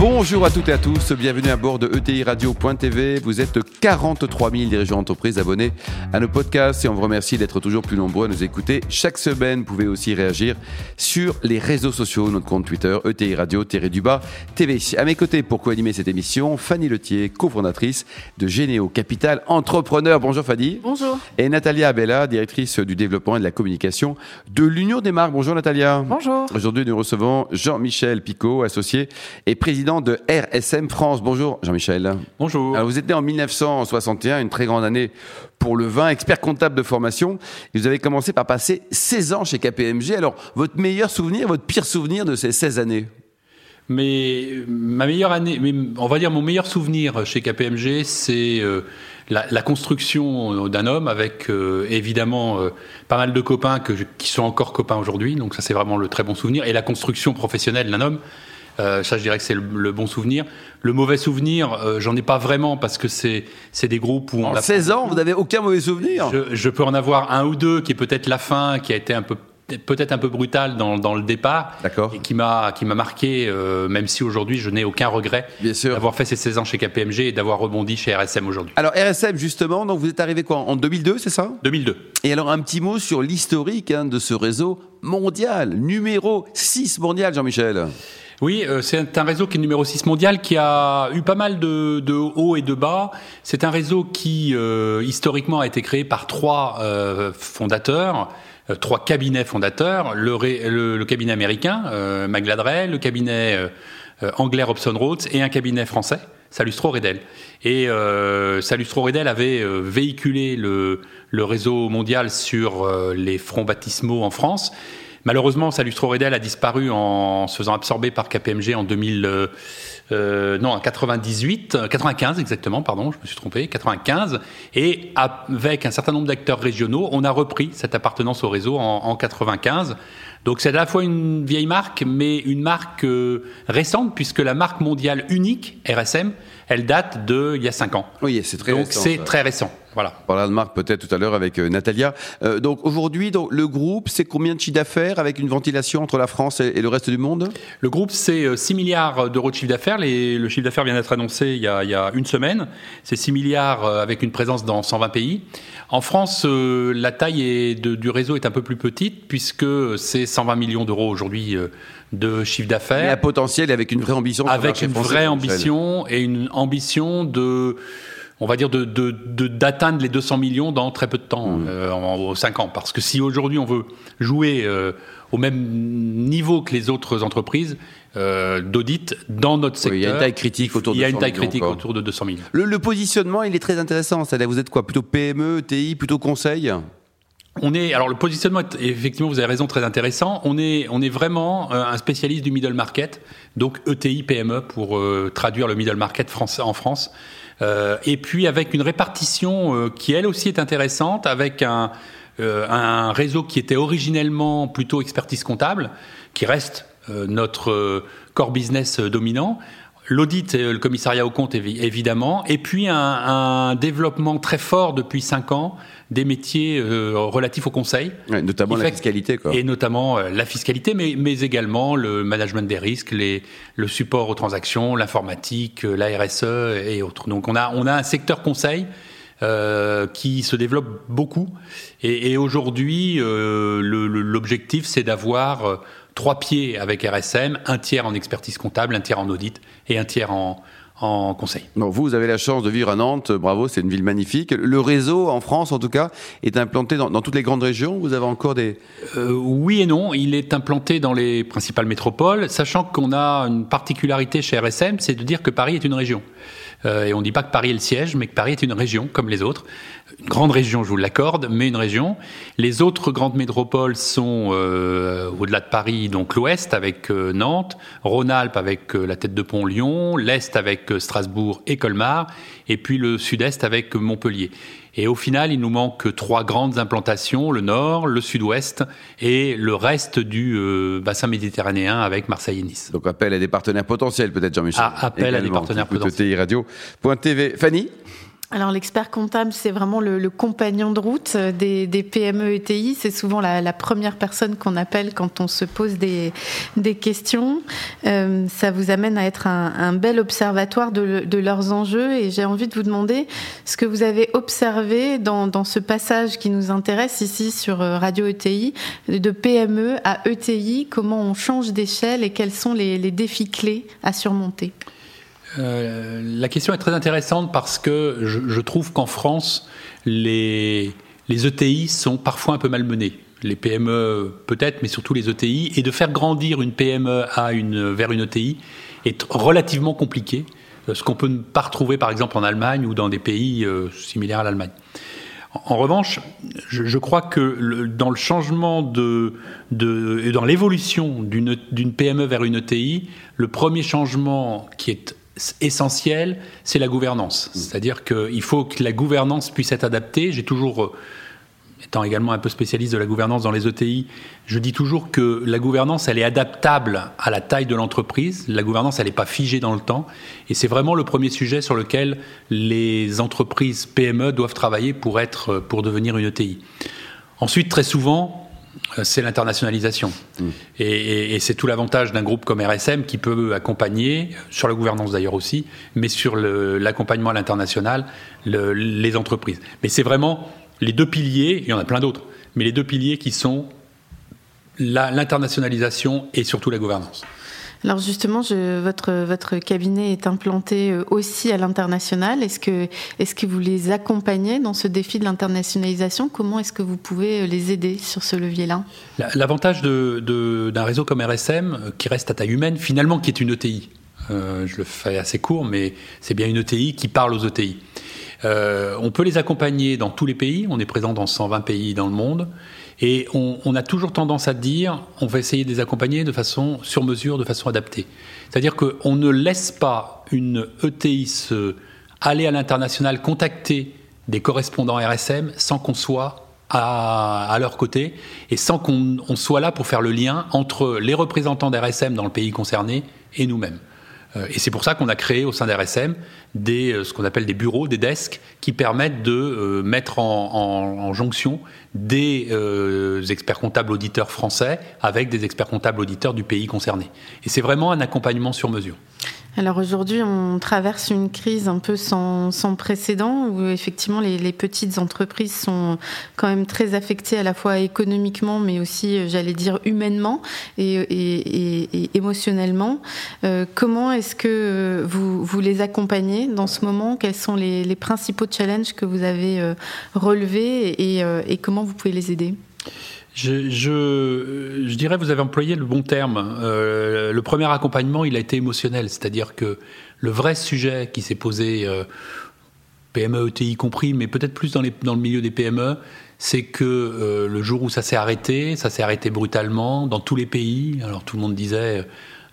Bonjour à toutes et à tous, bienvenue à bord de ETI Radio.tv. Vous êtes 43 000 dirigeants d'entreprise abonnés à nos podcasts et on vous remercie d'être toujours plus nombreux à nous écouter chaque semaine. Vous pouvez aussi réagir sur les réseaux sociaux, notre compte Twitter, ETI Radio-du-bas TV. À mes côtés, pour co-animer cette émission, Fanny Letier, cofondatrice de Généo Capital Entrepreneur. Bonjour Fanny. Bonjour. Et Natalia Abella, directrice du développement et de la communication de l'Union des marques. Bonjour Natalia. Bonjour. Aujourd'hui, nous recevons Jean-Michel Picot, associé et président de RSM France. Bonjour Jean-Michel. Bonjour. Alors vous êtes né en 1961, une très grande année pour le vin, expert comptable de formation. Et vous avez commencé par passer 16 ans chez KPMG. Alors votre meilleur souvenir, votre pire souvenir de ces 16 années? Mais ma meilleure année, mais on va dire mon meilleur souvenir chez KPMG, c'est euh, la, la, construction d'un homme avec euh, évidemment euh, pas mal de copains que qui sont encore copains aujourd'hui. Donc ça c'est vraiment le très bon souvenir et la construction professionnelle d'un homme euh, ça, je dirais que c'est le, bon souvenir. Le mauvais souvenir, euh, j'en ai pas vraiment parce que c'est c'est des groupes où on. En 16 ans, vous n'avez aucun mauvais souvenir. Je, je, peux en avoir un ou deux qui est peut-être la fin, qui a été un peu peut-être un peu brutal dans, dans le départ et qui m'a qui m'a marqué euh, même si aujourd'hui je n'ai aucun regret d'avoir fait ces 16 ans chez KPMG et d'avoir rebondi chez RSM aujourd'hui. Alors RSM justement donc vous êtes arrivé quoi en 2002 c'est ça? 2002. Et alors un petit mot sur l'historique hein, de ce réseau mondial numéro 6 mondial Jean-Michel. Oui, euh, c'est un réseau qui est numéro 6 mondial, qui a eu pas mal de, de hauts et de bas. C'est un réseau qui, euh, historiquement, a été créé par trois euh, fondateurs, euh, trois cabinets fondateurs, le, le, le cabinet américain, euh, le cabinet anglais Robson Rhodes et un cabinet français, Salustro Redel. Et Salustro Redel avait véhiculé le, le, réseau mondial sur les fronts baptismaux en France. Malheureusement, Salustro Redel a disparu en se faisant absorber par KPMG en 2000, euh, euh, non, en 98, 95 exactement, pardon, je me suis trompé, 95. Et avec un certain nombre d'acteurs régionaux, on a repris cette appartenance au réseau en, en 95. Donc c'est à la fois une vieille marque, mais une marque euh, récente, puisque la marque mondiale unique, RSM, elle date de il y a 5 ans. Oui, c'est très donc récent. Donc c'est très récent. Voilà. On parlera de marque peut-être tout à l'heure avec euh, Natalia. Euh, donc aujourd'hui, donc, le groupe, c'est combien de chiffre d'affaires avec une ventilation entre la France et, et le reste du monde? Le groupe, c'est 6 milliards d'euros de chiffre d'affaires. Le chiffre d'affaires vient d'être annoncé il y, a, il y, a, une semaine. C'est 6 milliards avec une présence dans 120 pays. En France, euh, la taille est de, du réseau est un peu plus petite puisque c'est 120 millions d'euros aujourd'hui euh, de chiffre d'affaires. Mais à potentiel avec une vraie ambition. Avec une vraie ambition et une ambition de on va dire de d'atteindre de, les 200 millions dans très peu de temps, mmh. euh, en, en, 5 ans. Parce que si aujourd'hui on veut jouer euh, au même niveau que les autres entreprises euh, d'audit dans notre secteur, oui, il y a une taille critique autour de il y a une taille millions, critique quoi. autour de 200 millions. Le, le positionnement, il est très intéressant. C'est-à-dire, vous êtes quoi Plutôt PME, TI, plutôt conseil? On est alors le positionnement est effectivement vous avez raison très intéressant. On est on est vraiment euh, un spécialiste du middle market, donc ETI PME pour euh, traduire le middle market français en France. Euh, et puis avec une répartition euh, qui elle aussi est intéressante, avec un, euh, un réseau qui était originellement plutôt expertise comptable, qui reste euh, notre core business dominant. L'audit et le commissariat au compte évidemment, et puis un, un développement très fort depuis cinq ans des métiers euh, relatifs au conseil, ouais, notamment la fiscalité, quoi. et notamment euh, la fiscalité, mais, mais également le management des risques, les, le support aux transactions, l'informatique, la RSE et autres. Donc on a on a un secteur conseil euh, qui se développe beaucoup. Et, et aujourd'hui, euh, l'objectif, c'est d'avoir euh, trois pieds avec RSM, un tiers en expertise comptable, un tiers en audit et un tiers en, en conseil. Vous, vous avez la chance de vivre à Nantes, bravo, c'est une ville magnifique. Le réseau, en France en tout cas, est implanté dans, dans toutes les grandes régions Vous avez encore des... Euh, oui et non, il est implanté dans les principales métropoles, sachant qu'on a une particularité chez RSM, c'est de dire que Paris est une région. Euh, et on ne dit pas que Paris est le siège, mais que Paris est une région, comme les autres. Une grande région, je vous l'accorde, mais une région. Les autres grandes métropoles sont euh, au-delà de Paris, donc l'Ouest avec euh, Nantes, Rhône-Alpes avec euh, la tête de pont Lyon, l'Est avec euh, Strasbourg et Colmar, et puis le Sud-Est avec Montpellier. Et au final, il nous manque trois grandes implantations, le nord, le sud-ouest et le reste du bassin méditerranéen avec Marseille et Nice. Donc appel à des partenaires potentiels peut-être Jean-Michel. Ah, appel à des partenaires potentiels. Radio.tv. Fanny? Alors l'expert comptable, c'est vraiment le, compagnon de route des, PME ETI. C'est souvent la, première personne qu'on appelle quand on se pose des, questions. Euh, ça vous amène à être un, bel observatoire de, leurs enjeux. Et j'ai envie de vous demander ce que vous avez observé dans, ce passage qui nous intéresse ici sur euh, Radio ETI, de PME à ETI, comment on change d'échelle et quels sont les défis clés à surmonter? Euh, la question est très intéressante parce que je, trouve qu'en France, les, ETI sont parfois un peu malmenés les PME peut-être, mais surtout les ETI, et de faire grandir une PME vers une ETI est relativement compliqué, euh, ce qu'on peut ne pas retrouver par exemple en Allemagne ou dans des pays euh, similaires à l'Allemagne. En, revanche, je, crois que dans le changement de, dans l'évolution d'une PME vers une ETI, le premier changement qui est essentiel, c'est la gouvernance. Mm. C'est-à-dire qu'il faut que la gouvernance puisse être adaptée. J'ai toujours, euh, étant également un peu spécialiste de la gouvernance dans les ETI, je dis toujours que la gouvernance, elle est adaptable à la taille de l'entreprise. La gouvernance, elle n'est pas figée dans le temps. Et c'est vraiment le premier sujet sur lequel les entreprises PME doivent travailler pour, être, pour devenir une ETI. Ensuite, très souvent, euh, c'est l'internationalisation. Mm. Et, c'est tout l'avantage d'un groupe comme RSM qui peut accompagner, sur la gouvernance d'ailleurs aussi, mais sur l'accompagnement à l'international, les entreprises. Mais c'est vraiment les deux piliers, il y en a plein d'autres, mais les deux piliers qui sont l'internationalisation et surtout la gouvernance. Alors justement, votre, cabinet est implanté euh, aussi à l'international. Est-ce que, est que vous les accompagnez dans ce défi de l'internationalisation? Comment est-ce que vous pouvez euh, les aider sur ce levier-là? L'avantage d'un réseau comme RSM, euh, qui reste à taille humaine, finalement qui est une ETI, je le fais assez court, mais c'est bien une ETI qui parle aux ETI. on peut les accompagner dans tous les pays, on est présent dans 120 pays dans le monde. Et on, a toujours tendance à dire, on va essayer de les accompagner de façon sur mesure, de façon adaptée. C'est-à-dire qu'on ne laisse pas une ETI aller à l'international, contacter des correspondants RSM sans qu'on soit à, leur côté et sans qu'on soit là pour faire le lien entre les représentants d'RSM dans le pays concerné et nous-mêmes. Euh, et c'est pour ça qu'on a créé au sein d'RSM des, euh, ce qu'on appelle des bureaux, des desks, qui permettent de euh, mettre en, jonction des experts comptables auditeurs français avec des experts comptables auditeurs du pays concerné. Et c'est vraiment un accompagnement sur mesure. Alors aujourd'hui, on traverse une crise un peu sans, précédent où effectivement les, petites entreprises sont quand même très affectées à la fois économiquement mais aussi, j'allais dire, humainement et, émotionnellement. Euh, comment est-ce que vous, vous les accompagnez dans ce moment? Quels sont les, principaux challenges que vous avez euh, relevés euh, et comment vous pouvez les aider? Je, je, dirais, vous avez employé le bon terme. Euh, le premier accompagnement, il a été émotionnel, c'est-à-dire que le vrai sujet qui s'est posé, euh, PME, ETI compris, mais peut-être plus dans, le milieu des PME, c'est que euh, le jour où ça s'est arrêté, ça s'est arrêté brutalement dans tous les pays. Alors tout le monde disait,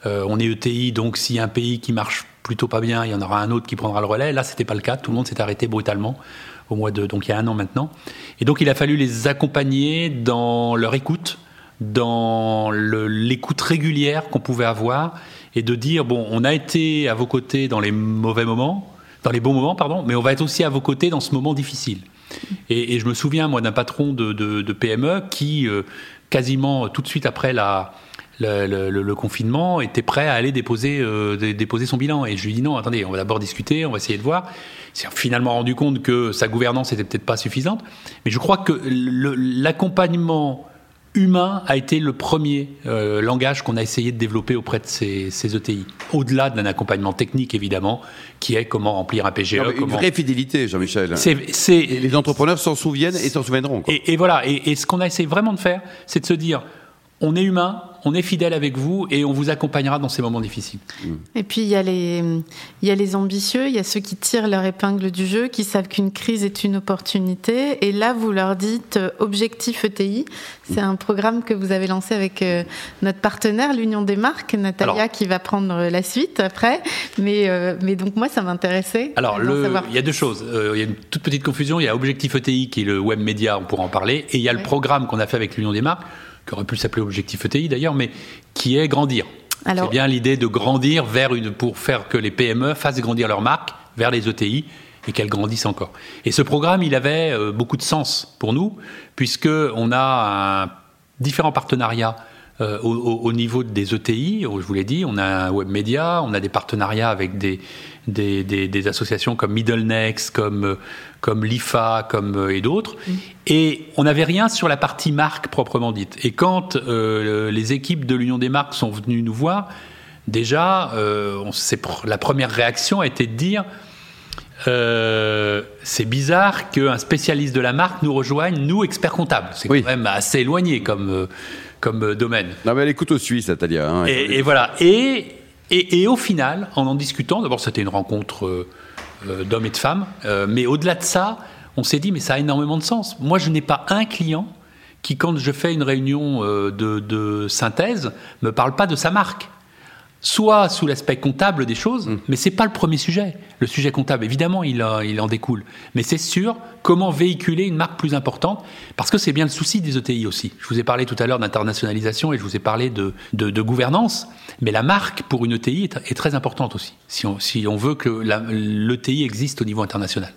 on est ETI, donc s'il y a un pays qui marche plutôt pas bien, il y en aura un autre qui prendra le relais. Là, c'était pas le cas. Tout le monde s'est arrêté brutalement au mois de, donc il y a un an maintenant. Et donc il a fallu les accompagner dans leur écoute, dans l'écoute régulière qu'on pouvait avoir, et de dire bon, on a été à vos côtés dans les mauvais moments, dans les bons moments, pardon, mais on va être aussi à vos côtés dans ce moment difficile. Et, je me souviens moi d'un patron de, PME qui euh, quasiment tout de suite après la le, confinement était prêt à aller déposer, euh, déposer son bilan. Et je lui dis non, attendez, on va d'abord discuter, on va essayer de voir. Il s'est finalement rendu compte que sa gouvernance était peut-être pas suffisante. Mais je crois que l'accompagnement humain a été le premier euh, langage qu'on a essayé de développer auprès de ces, ces ETI. Au-delà d'un accompagnement technique, évidemment, qui est comment remplir un PGE. une vraie fidélité, Jean-Michel. Les entrepreneurs s'en souviennent et s'en souviendront. Et, voilà. Et, et ce qu'on a essayé vraiment de faire, c'est de se dire, on est humain, on est fidèle avec vous et on vous accompagnera dans ces moments difficiles. Et puis il y, a les, il y a les ambitieux, il y a ceux qui tirent leur épingle du jeu, qui savent qu'une crise est une opportunité. Et là, vous leur dites euh, Objectif ETI. C'est un programme que vous avez lancé avec euh, notre partenaire, l'Union des marques, Natalia, qui va prendre la suite après. Mais, euh, mais donc moi, ça m'intéressait. Alors, le, il y a deux choses. il y a une toute petite confusion. Il y a Objectif ETI qui est le web média, on pourra en parler. Et il y a le programme qu'on a fait avec l'Union des marques qui aurait pu s'appeler Objectif ETI d'ailleurs, mais qui est grandir. C'est bien l'idée de grandir vers une, pour faire que les PME fassent grandir leur marque vers les ETI et qu'elles grandissent encore. Et ce programme, il avait euh, beaucoup de sens pour nous, puisqu'on a un, différents partenariats euh, au, niveau des ETI, je vous l'ai dit, on a un web média, on a des partenariats avec des, des, associations comme Middlenext, comme, comme l'IFA, comme, euh, et d'autres. Mm. Et on n'avait rien sur la partie marque proprement dite. Et quand euh, les équipes de l'Union des marques sont venues nous voir, déjà, on, la première réaction a été de dire c'est bizarre qu'un spécialiste de la marque nous rejoigne, nous, experts comptables. C'est quand même assez éloigné comme, comme euh, domaine. Non, mais elle écoute au Suisse, Natalia. Hein, et, voilà. Et, et, au final, en en discutant, d'abord, c'était une rencontre euh, euh, d'hommes et de femmes, mais au-delà de ça, on s'est dit, mais ça a énormément de sens. Moi, je n'ai pas un client qui, quand je fais une réunion de, de synthèse, me parle pas de sa marque soit sous l'aspect comptable des choses, mm. mais c'est pas le premier sujet. Le sujet comptable, évidemment, il, il en découle, mais c'est sûr comment véhiculer une marque plus importante, parce que c'est bien le souci des ETI aussi. Je vous ai parlé tout à l'heure d'internationalisation et je vous ai parlé de, de, gouvernance, mais la marque pour une ETI est, très importante aussi, si on, si on veut que l'ETI existe au niveau international.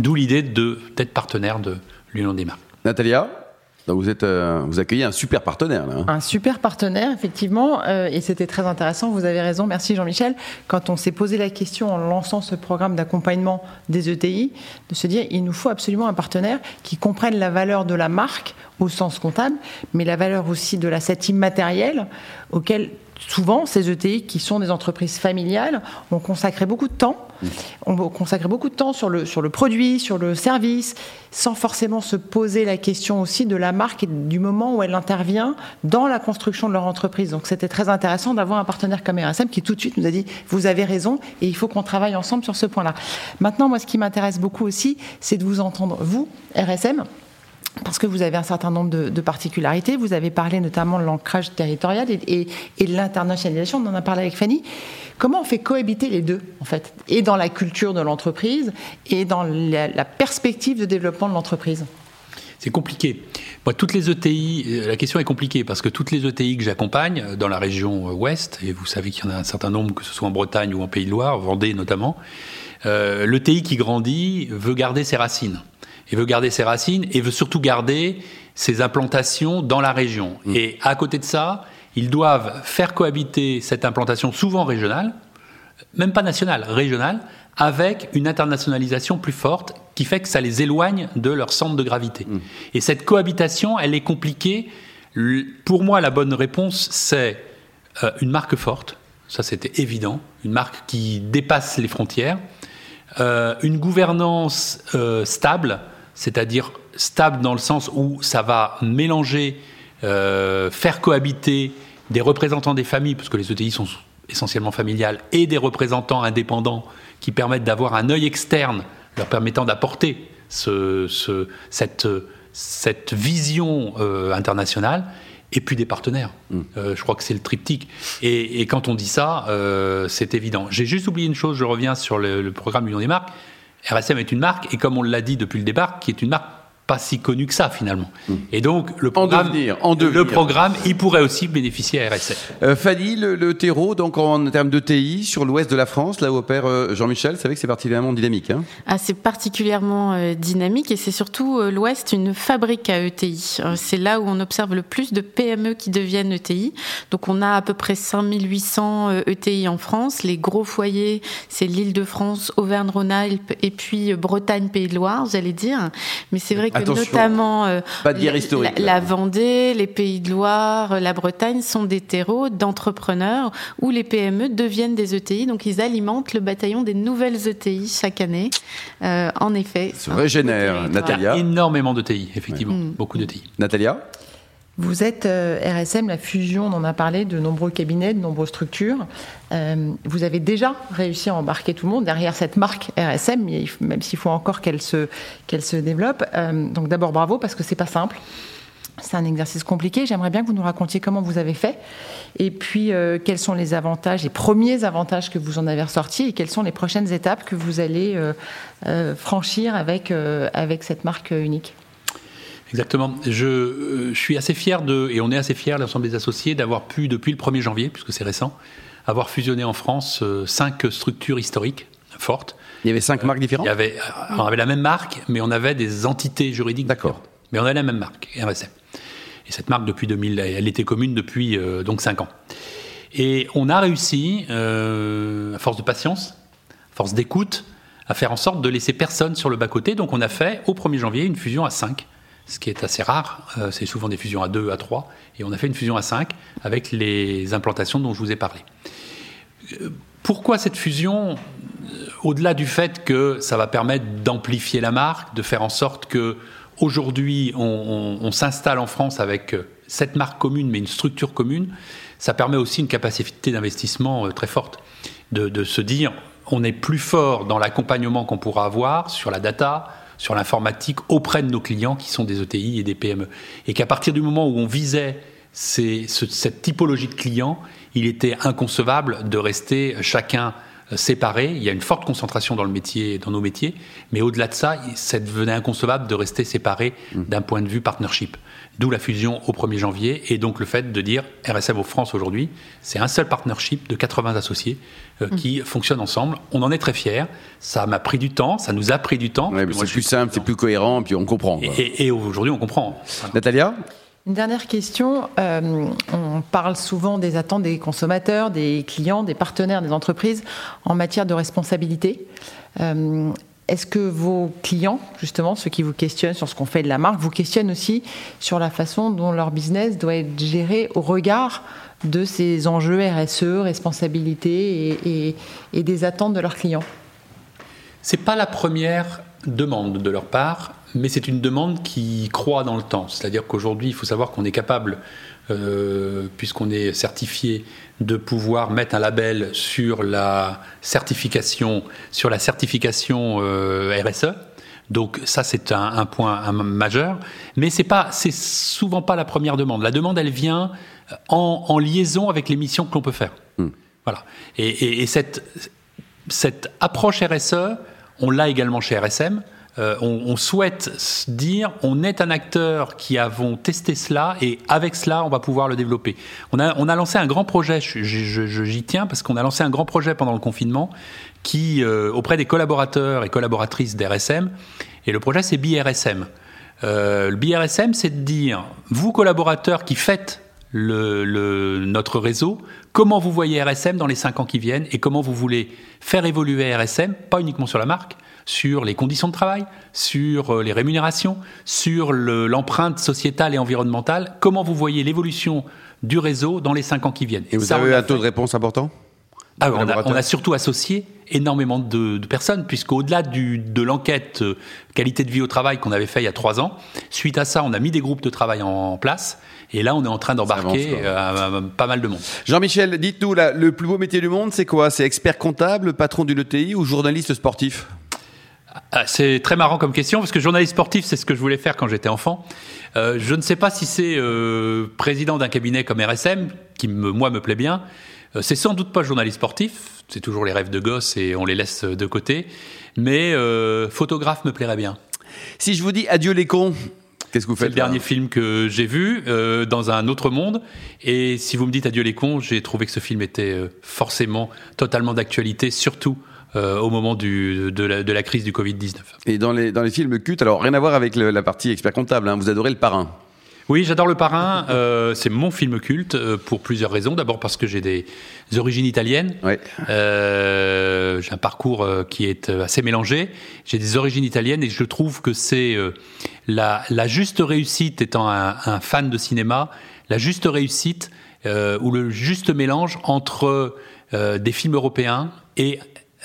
D'où l'idée d'être partenaire de l'Union des marques. Natalia? Vous, êtes, euh, accueillez un super partenaire. Hein. Un super partenaire, effectivement, euh, et c'était très intéressant. Vous avez raison, merci Jean-Michel. Quand on s'est posé la question en lançant ce programme d'accompagnement des ETI, de se dire il nous faut absolument un partenaire qui comprenne la valeur de la marque au sens comptable, mais la valeur aussi de l'asset immatériel auquel souvent, ces ETI, qui sont des entreprises familiales, ont consacré beaucoup de temps, ont consacré beaucoup de temps sur le, sur le produit, sur le service, sans forcément se poser la question aussi de la marque et du moment où elle intervient dans la construction de leur entreprise. Donc c'était très intéressant d'avoir un partenaire comme RSM qui tout de suite nous a dit, vous avez raison et il faut qu'on travaille ensemble sur ce point-là. Maintenant, moi, ce qui m'intéresse beaucoup aussi, c'est de vous entendre, vous, RSM, parce que vous avez un certain nombre de, particularités. Vous avez parlé notamment de l'ancrage territorial et, de l'internationalisation. On en a parlé avec Fanny. Comment on fait cohabiter les deux, en fait, et dans la culture de l'entreprise et dans la, perspective de développement de l'entreprise? C'est compliqué. Moi, toutes les ETI, euh, la question est compliquée parce que toutes les ETI que j'accompagne euh, dans la région euh, ouest, et vous savez qu'il y en a un certain nombre, que ce soit en Bretagne ou en Pays de Loire, Vendée notamment, l'ETI qui grandit veut garder ses racines et veut garder ses racines et veut surtout garder ses implantations dans la région. Mm. Et à côté de ça, ils doivent faire cohabiter cette implantation souvent régionale, même pas nationale, régionale, avec une internationalisation plus forte qui fait que ça les éloigne de leur centre de gravité. Mm. Et cette cohabitation, elle est compliquée. Pour moi, la bonne réponse, c'est euh, une marque forte, ça c'était évident, une marque qui dépasse les frontières, euh, une gouvernance euh, stable, c'est-à-dire stable dans le sens où ça va mélanger, euh, faire cohabiter des représentants des familles, parce que les ETI sont essentiellement familiales, et des représentants indépendants qui permettent d'avoir un œil externe leur permettant d'apporter ce, cette, cette, vision euh, internationale et puis des partenaires. Mm. Euh, je crois que c'est le triptyque. Et, et, quand on dit ça, c'est évident. J'ai juste oublié une chose, je reviens sur le, le programme Union des marques. RSM est une marque, et comme on l'a dit depuis le départ, qui est une marque pas si connu que ça finalement. Hmm. Et donc le programme, en le programme, il pourrait aussi bénéficier à RSM. Euh, Fanny, le, terreau, donc en termes de TI sur l'ouest de la France, là où opère euh, Jean-Michel, c'est vrai que c'est particulièrement dynamique. Hein ah, c'est particulièrement euh, dynamique et c'est surtout euh, l'ouest une fabrique à ETI. c'est là où on observe le plus de PME qui deviennent ETI. Donc on a à peu près 5800 ETI en France. Les gros foyers, c'est l'Île-de-France, Auvergne-Rhône-Alpes et puis Bretagne, Pays de Loire, j'allais dire. Mais c'est vrai que notamment euh, la, Vendée, les Pays de Loire, la Bretagne sont des terreaux d'entrepreneurs où les PME deviennent des ETI, donc ils alimentent le bataillon des nouvelles ETI chaque année. Euh, en effet, se régénère. Natalia, énormément d'ETI, effectivement, beaucoup d'ETI. Natalia? Vous êtes RSM, la fusion, on en a parlé, de nombreux cabinets, de nombreuses structures. vous avez déjà réussi à embarquer tout le monde derrière cette marque RSM, même s'il faut encore qu'elle se, développe. donc d'abord bravo parce que c'est pas simple. C'est un exercice compliqué. J'aimerais bien que vous nous racontiez comment vous avez fait et puis euh, quels sont les avantages, les premiers avantages que vous en avez ressortis et quelles sont les prochaines étapes que vous allez euh, euh, franchir avec, avec cette marque unique? Exactement. Je, je, suis assez fier de, et on est assez fier, l'ensemble des associés, d'avoir pu, depuis le 1er janvier, puisque c'est récent, avoir fusionné en France cinq structures historiques fortes. Il y avait cinq marques différentes il y avait, On avait la même marque, mais on avait des entités juridiques D'accord. Mais on avait la même marque, RSM. Et cette marque, depuis 2000, elle était commune depuis euh, donc 5 ans. Et on a réussi, euh, à force de patience, à force d'écoute, à faire en sorte de laisser personne sur le bas-côté. Donc on a fait au 1er janvier une fusion à 5, ce qui est assez rare. Euh, c'est souvent des fusions à 2, à 3. Et on a fait une fusion à 5 avec les implantations dont je vous ai parlé. Pourquoi cette fusion Au-delà du fait que ça va permettre d'amplifier la marque, de faire en sorte que Aujourd'hui, on, s'installe en France avec euh, cette marque commune, mais une structure commune. Ça permet aussi une capacité d'investissement euh, très forte, de, se dire on est plus fort dans l'accompagnement qu'on pourra avoir sur la data, sur l'informatique auprès de nos clients qui sont des ETI et des PME. Et qu'à partir du moment où on visait cette typologie de clients, il était inconcevable de rester chacun séparés. Il y a une forte concentration dans le métier, dans nos métiers, mais au-delà de ça, ça devenait inconcevable de rester séparés mmh. d'un point de vue partnership. D'où la fusion au 1er janvier et donc le fait de dire RSM au France aujourd'hui, c'est un seul partnership de 80 associés euh, mmh. qui fonctionnent ensemble. On en est très fiers. Ça m'a pris du temps, ça nous a pris du temps. c'est plus simple, c'est plus cohérent, puis on comprend. Et, aujourd'hui, on comprend. Natalia? Une dernière question. Euh, on parle souvent des attentes des consommateurs, des clients, des partenaires, des entreprises en matière de responsabilité. Euh, est-ce que vos clients, justement, ceux qui vous questionnent sur ce qu'on fait de la marque, vous questionnent aussi sur la façon dont leur business doit être géré au regard de ces enjeux RSE, responsabilité et, des attentes de leurs clients? C'est pas la première demande de leur part mais c'est une demande qui croît dans le temps. C'est-à-dire qu'aujourd'hui, il faut savoir qu'on est capable, euh, puisqu'on est certifié, de pouvoir mettre un label sur la certification, sur la certification euh, RSE. Donc ça, c'est un, point majeur. Mais c'est pas, c'est souvent pas la première demande. La demande, elle vient en, liaison avec les missions que l'on peut faire. Hmm. Voilà. Et, et cette, cette approche RSE, on l'a également chez RSM. Euh, on, souhaite dire on est un acteur qui avons testé cela et avec cela on va pouvoir le développer. On a, lancé un grand projet, j'y tiens parce qu'on a lancé un grand projet pendant le confinement qui euh, auprès des collaborateurs et collaboratrices d'RSM et le projet c'est BRSM. Euh, le BRSM c'est de dire vous collaborateurs qui faites le, notre réseau, comment vous voyez RSM dans les cinq ans qui viennent et comment vous voulez faire évoluer RSM, pas uniquement sur la marque, sur les conditions de travail, sur euh, les rémunérations, sur l'empreinte sociétale et environnementale? Comment vous voyez l'évolution du réseau dans les cinq ans qui viennent? Et vous avez un taux de réponse important? Ah, on, a, surtout associé énormément de, personnes, puisqu'au-delà de l'enquête euh, qualité de vie au travail qu'on avait fait il y a trois ans, suite à ça, on a mis des groupes de travail en, place. Et là, on est en train d'embarquer euh, pas mal de monde. Jean-Michel, dites-nous, le plus beau métier du monde, c'est quoi? C'est expert comptable, patron d'une ETI ou journaliste sportif? Ah, c'est très marrant comme question parce que journaliste sportif, c'est ce que je voulais faire quand j'étais enfant. Euh, je ne sais pas si c'est euh, président d'un cabinet comme RSM, qui me, moi me plaît bien. Euh, c'est sans doute pas journaliste sportif. C'est toujours les rêves de gosse et on les laisse de côté. Mais photographe me plairait bien. Si je vous dis adieu les cons, Qu'est-ce que vous faites C'est le dernier film que j'ai vu dans un autre monde. Et si vous me dites Adieu les cons, j'ai trouvé que ce film était forcément totalement d'actualité, surtout euh, au moment du, de, la, de, la, crise du Covid-19. Et dans les, dans les films cultes, alors rien à voir avec la partie expert comptable, hein, vous adorez Le Parrain oui, j'adore Le Parrain. Euh, c'est mon film culte euh, pour plusieurs raisons. D'abord parce que j'ai des origines italiennes. Ouais. Euh, j'ai un parcours euh, qui est assez mélangé. J'ai des origines italiennes et je trouve que c'est la, la, juste réussite, étant un, un, fan de cinéma, la juste réussite ou le juste mélange entre des films européens et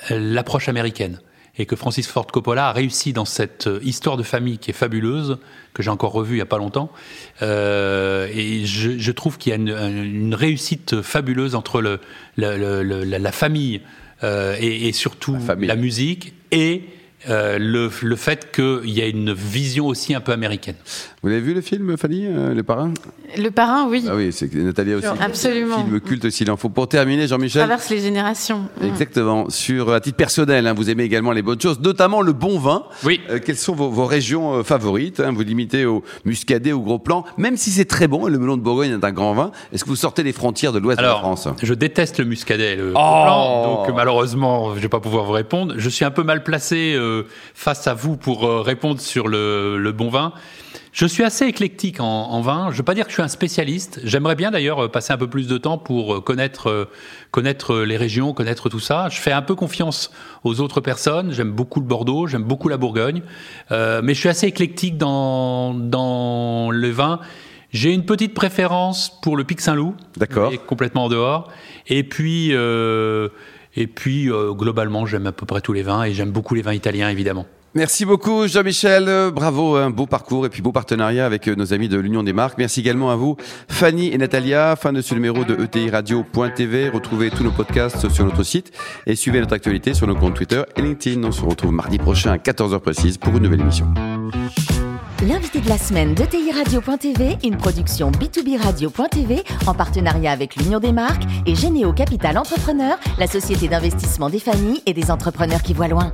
l'approche américaine. Et que Francis Ford Coppola a réussi dans cette histoire de famille qui est fabuleuse, que j'ai encore revue il y a pas longtemps. Euh, et je, je trouve qu'il y a une, une, réussite fabuleuse entre le, le, le, la, famille euh, et, et, surtout la, la musique et euh, le, le, fait qu'il y a une vision aussi un peu américaine. Vous l'avez vu le film, Fanny, euh, Le Parrain? Le Parrain, oui. Ah oui, c'est Nathalie aussi. Absolument. Film culte s'il en faut. Pour terminer, Jean-Michel. Traverse les générations. Exactement. Sur à titre personnel, hein, vous aimez également les bonnes choses, notamment le bon vin. Oui. Euh, quelles sont vos, vos régions euh, favorites hein, Vous limitez au muscadet, au gros plan, même si c'est très bon. Le melon de Bourgogne est un grand vin. Est-ce que vous sortez les frontières de l'Ouest de la France? Je déteste le muscadet, le oh gros plan. Donc malheureusement, je vais pas pouvoir vous répondre. Je suis un peu mal placé euh, face à vous pour euh, répondre sur le, le bon vin. Je suis assez éclectique en, en vin. Je ne veux pas dire que je suis un spécialiste. J'aimerais bien d'ailleurs euh, passer un peu plus de temps pour euh, connaître, connaître les régions, connaître tout ça. Je fais un peu confiance aux autres personnes. J'aime beaucoup le Bordeaux, j'aime beaucoup la Bourgogne. Euh, mais je suis assez éclectique dans, dans le vin. J'ai une petite préférence pour le Pic Saint-Loup. D'accord. Complètement en dehors. Et puis, euh, et puis euh, globalement, j'aime à peu près tous les vins et j'aime beaucoup les vins italiens, évidemment. Merci beaucoup Jean-Michel, bravo, un beau parcours et puis beau partenariat avec nos amis de l'Union des marques. Merci également à vous Fanny et Natalia, fin de ce numéro de ETI Radio.tv. Retrouvez tous nos podcasts sur notre site et suivez notre actualité sur nos comptes Twitter et LinkedIn. On se retrouve mardi prochain à 14h précise pour une nouvelle émission. L'invité de la semaine de TI Radio.tv, une production B2B Radio.tv en partenariat avec l'Union des marques et Généo Capital Entrepreneur, la société d'investissement des familles et des entrepreneurs qui voient loin.